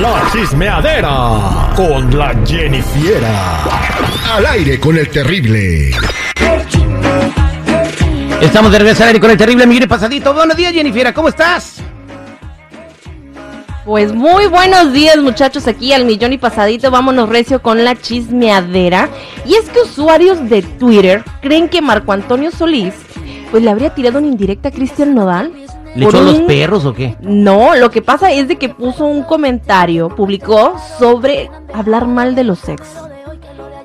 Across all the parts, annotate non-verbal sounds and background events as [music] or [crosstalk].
La chismeadera con la Jennifiera. Al aire con el terrible. Estamos de regreso al aire con el terrible Miguel Pasadito. Buenos días, Jennifer. ¿Cómo estás? Pues muy buenos días muchachos, aquí al millón y pasadito, vámonos recio con la chismeadera. Y es que usuarios de Twitter creen que Marco Antonio Solís pues le habría tirado una indirecta a Cristian Nodal. ¿Le echó los un- perros o qué? No, lo que pasa es de que puso un comentario, publicó sobre hablar mal de los ex.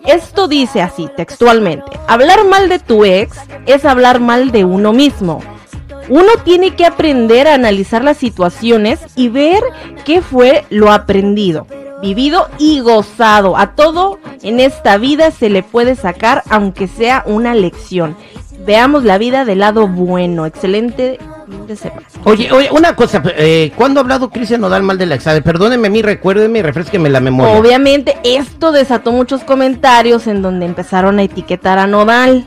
Esto dice así, textualmente, hablar mal de tu ex es hablar mal de uno mismo. Uno tiene que aprender a analizar las situaciones y ver qué fue lo aprendido, vivido y gozado. A todo en esta vida se le puede sacar aunque sea una lección. Veamos la vida del lado bueno. Excelente Oye, oye, una cosa, eh, ¿cuándo ha hablado Cristian Nodal mal de la exade? Perdóneme a mí, recuérdeme y refresqueme la memoria. Obviamente esto desató muchos comentarios en donde empezaron a etiquetar a Nodal.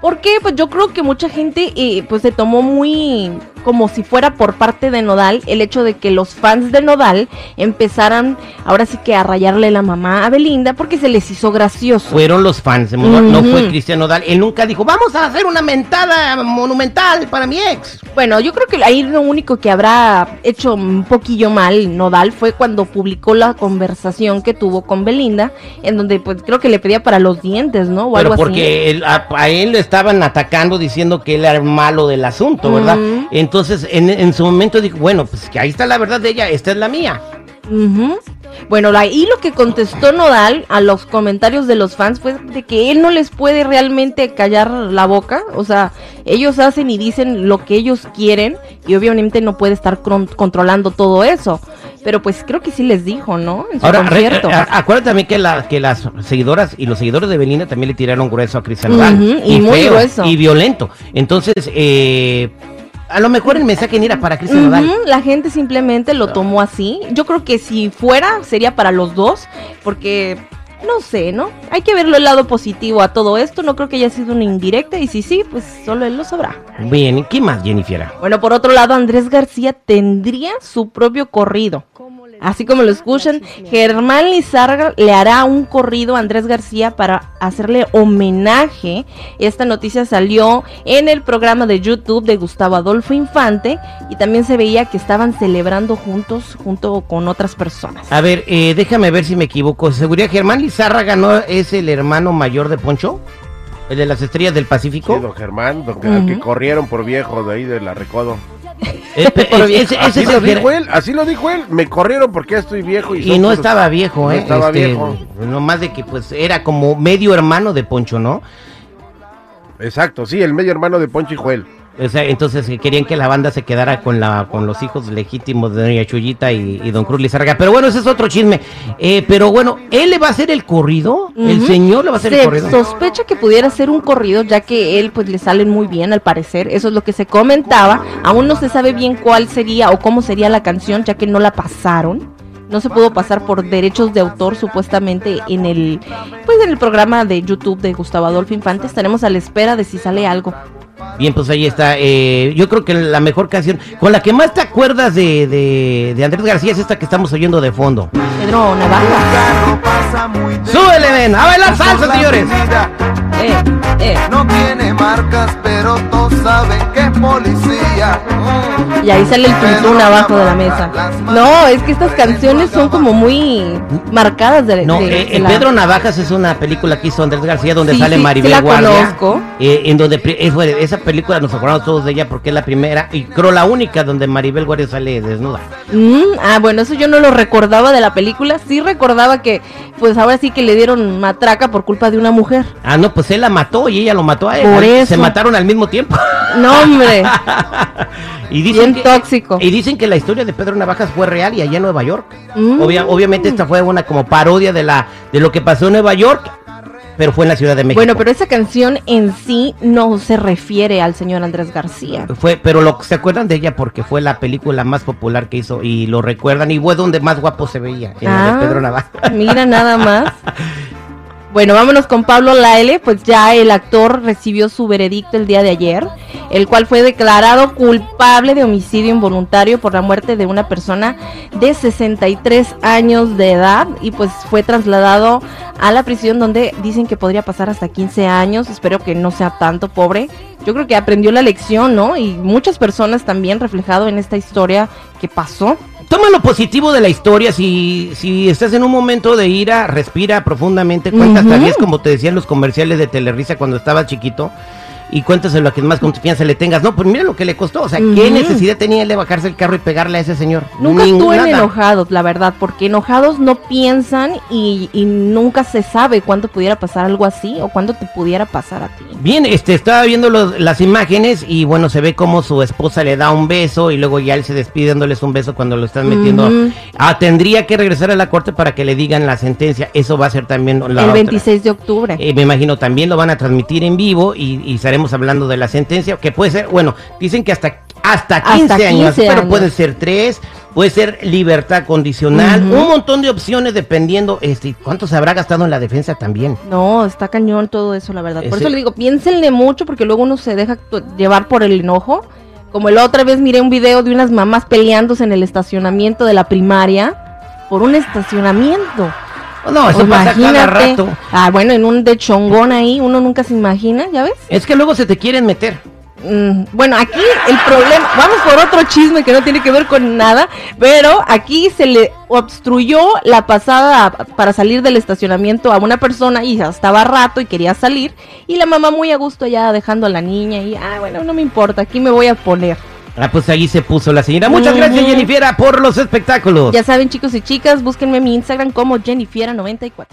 ¿Por qué? Pues yo creo que mucha gente eh, pues se tomó muy como si fuera por parte de Nodal el hecho de que los fans de Nodal empezaran ahora sí que a rayarle la mamá a Belinda porque se les hizo gracioso. Fueron los fans de Nodal, no fue. Cristian Nodal. Él nunca dijo, vamos a hacer una mentada monumental para mi ex. Bueno, yo creo que ahí lo único que habrá hecho un poquillo mal Nodal fue cuando publicó la conversación que tuvo con Belinda, en donde pues creo que le pedía para los dientes, ¿no? O Pero algo así. porque él- a, a él le estaban atacando diciendo que él era el malo del asunto, ¿verdad? Entonces, en, en su momento dijo, bueno, pues que ahí está la verdad de ella, esta es la mía. Ujú. Bueno, la- y lo que contestó Nodal a los comentarios de los fans fue de que él no les puede realmente callar la boca, o sea, ellos hacen y dicen lo que ellos quieren y obviamente no puede estar controlando todo eso, pero pues creo que sí les dijo, ¿no? En su Ahora, re- concierto. a- acuérdate también que, la, que las seguidoras y los seguidores de Belinda también le tiraron grueso a Cristian Nodal. Ujú, y muy grueso. Y violento. Entonces, eh, a lo mejor el mensaje ni era para Cristian Nodal. Ujú, la gente simplemente lo tomó así. Yo creo que si fuera, sería para los dos, porque no sé, ¿no? Hay que verlo el lado positivo a todo esto. No creo que haya sido una indirecta, y si sí, pues solo él lo sabrá. Bien, ¿y ¿qué más, Jennifer? Bueno, por otro lado, Andrés García tendría su propio corrido. Así como lo escuchan, Germán Lizarga le hará un corrido a Andrés García para hacerle homenaje. Esta noticia salió en el programa de YouTube de Gustavo Adolfo Infante y también se veía que estaban celebrando juntos, junto con otras personas. A ver, eh, déjame ver si me equivoco. ¿Seguridad Germán Lizárraga no es el hermano mayor de Poncho? ¿El de las estrellas del Pacífico? Sí, don Germán, don- que corrieron por viejo de ahí de la Recodo. Eh, Por [laughs] ese- Así lo dijo él, así lo dijo él. Me corrieron porque estoy viejo. Y, no estaba viejo, No ¿eh? estaba Este, viejo. Nomás de que pues era como medio hermano de Poncho, ¿no? Exacto, sí, el medio hermano de Poncho y Joel. O sea, entonces querían que la banda se quedara con la con los hijos legítimos de Doña Chuyita y, y Don Cruz Lizárraga. Pero bueno, ese es otro chisme. Eh, pero bueno, ¿él le va a hacer el corrido? ¿El señor le va a hacer el corrido? sospecha que pudiera ser un corrido, ya que él pues le salen muy bien al parecer, eso es lo que se comentaba. Aún no se sabe bien cuál sería o cómo sería la canción, ya que no la pasaron. No se pudo pasar por derechos de autor supuestamente en el pues en el programa de YouTube de Gustavo Adolfo Infante. Estaremos a la espera de si sale algo. Bien, pues ahí está. eh, yo creo que la mejor canción, con la que más te acuerdas de, de, de Andrés García es esta que estamos oyendo de fondo. Pedro Navaja. ¡Súbele, ven! ¡A bailar salsa, señores! Eh, eh. No tiene marcas, pero todos saben que es policía. Y ahí sale el tuntún abajo de la mesa. No, es que estas canciones son como muy marcadas de, No, de- eh, de la- Pedro Navajas es una película que hizo Andrés García donde Sí, sale sí, Maribel sí la Guardia. conozco. eh, en donde eh, esa película nos acordamos todos de ella porque es la primera y creo la única donde Maribel Guardia sale desnuda. Mm, ah, bueno, eso yo no lo recordaba de la película. Sí recordaba que, pues ahora sí que le dieron matraca por culpa de una mujer. Ah, no, pues él la mató y ella lo mató a él. Por Se eso. mataron al mismo tiempo. No, hombre. [laughs] y dicen Bien que, tóxico. Y dicen que la historia de Pedro Navajas fue real y allá en Nueva York. Mm. Obvia- obviamente esta fue una como parodia de la de lo que pasó en Nueva York, pero fue en la Ciudad de México. Bueno, pero esa canción en sí no se refiere al señor Andrés García. Fue, pero lo se acuerdan de ella porque fue la película más popular que hizo y lo recuerdan y fue donde más guapo se veía, en la Ah. de Pedro Navajas. Mira nada más. [laughs] Bueno, vámonos con Pablo Laele, pues ya el actor recibió su veredicto el día de ayer, el cual fue declarado culpable de homicidio involuntario por la muerte de una persona de 63 años de edad y pues fue trasladado a la prisión donde dicen que podría pasar hasta 15 años, espero que no sea tanto, pobre. Yo creo que aprendió la lección, ¿no? Y muchas personas también reflejado en esta historia que pasó. Toma lo positivo de la historia. Si, si estás en un momento de ira, respira profundamente. Cuenta hasta Ujú. 10, como te decían los comerciales de Telerisa cuando estabas chiquito. Y cuéntaselo a quien más confianza le tengas. No, pues mira lo que le costó. O sea, ¿qué necesidad tenía él de bajarse el carro y pegarle a ese señor? Nunca Ninguna. estuvieron enojados, la verdad, porque enojados no piensan y, y nunca se sabe cuándo pudiera pasar algo así o cuándo te pudiera pasar a ti. Bien, este, estaba viendo los- las imágenes y bueno, se ve como su esposa le da un beso y luego ya él se despide dándoles un beso cuando lo están metiendo. Ah, tendría que regresar a la corte para que le digan la sentencia. Eso va a ser también la el otra. 26 de octubre. Eh, me imagino también lo van a transmitir en vivo y, y estaremos hablando de la sentencia, que puede ser, bueno, dicen que hasta, hasta 15 Hasta años, 15 pero puede ser 3, puede ser libertad condicional, un montón de opciones dependiendo, este, cuánto se habrá gastado en la defensa también. No, está cañón todo eso, la verdad. Por Ese- eso le digo, piénsenle mucho porque luego uno se deja llevar por el enojo. Como la otra vez miré un video de unas mamás peleándose en el estacionamiento de la primaria por un estacionamiento. No, eso O pasa cada rato. Ah, bueno, en un de chongón ahí, uno nunca se imagina, ¿ya ves? Es que luego se te quieren meter. Mm, bueno, aquí el problema, vamos por otro chisme que no tiene que ver con nada, pero aquí se le obstruyó la pasada para salir del estacionamiento a una persona y ya estaba rato y quería salir y la mamá muy a gusto ya dejando a la niña y, ah, bueno, no me importa, aquí me voy a poner. Ah, pues ahí se puso la señora. Muchas gracias. Jennifer, por los espectáculos. Ya saben chicos y chicas, búsquenme en mi Instagram como Jennifiera94.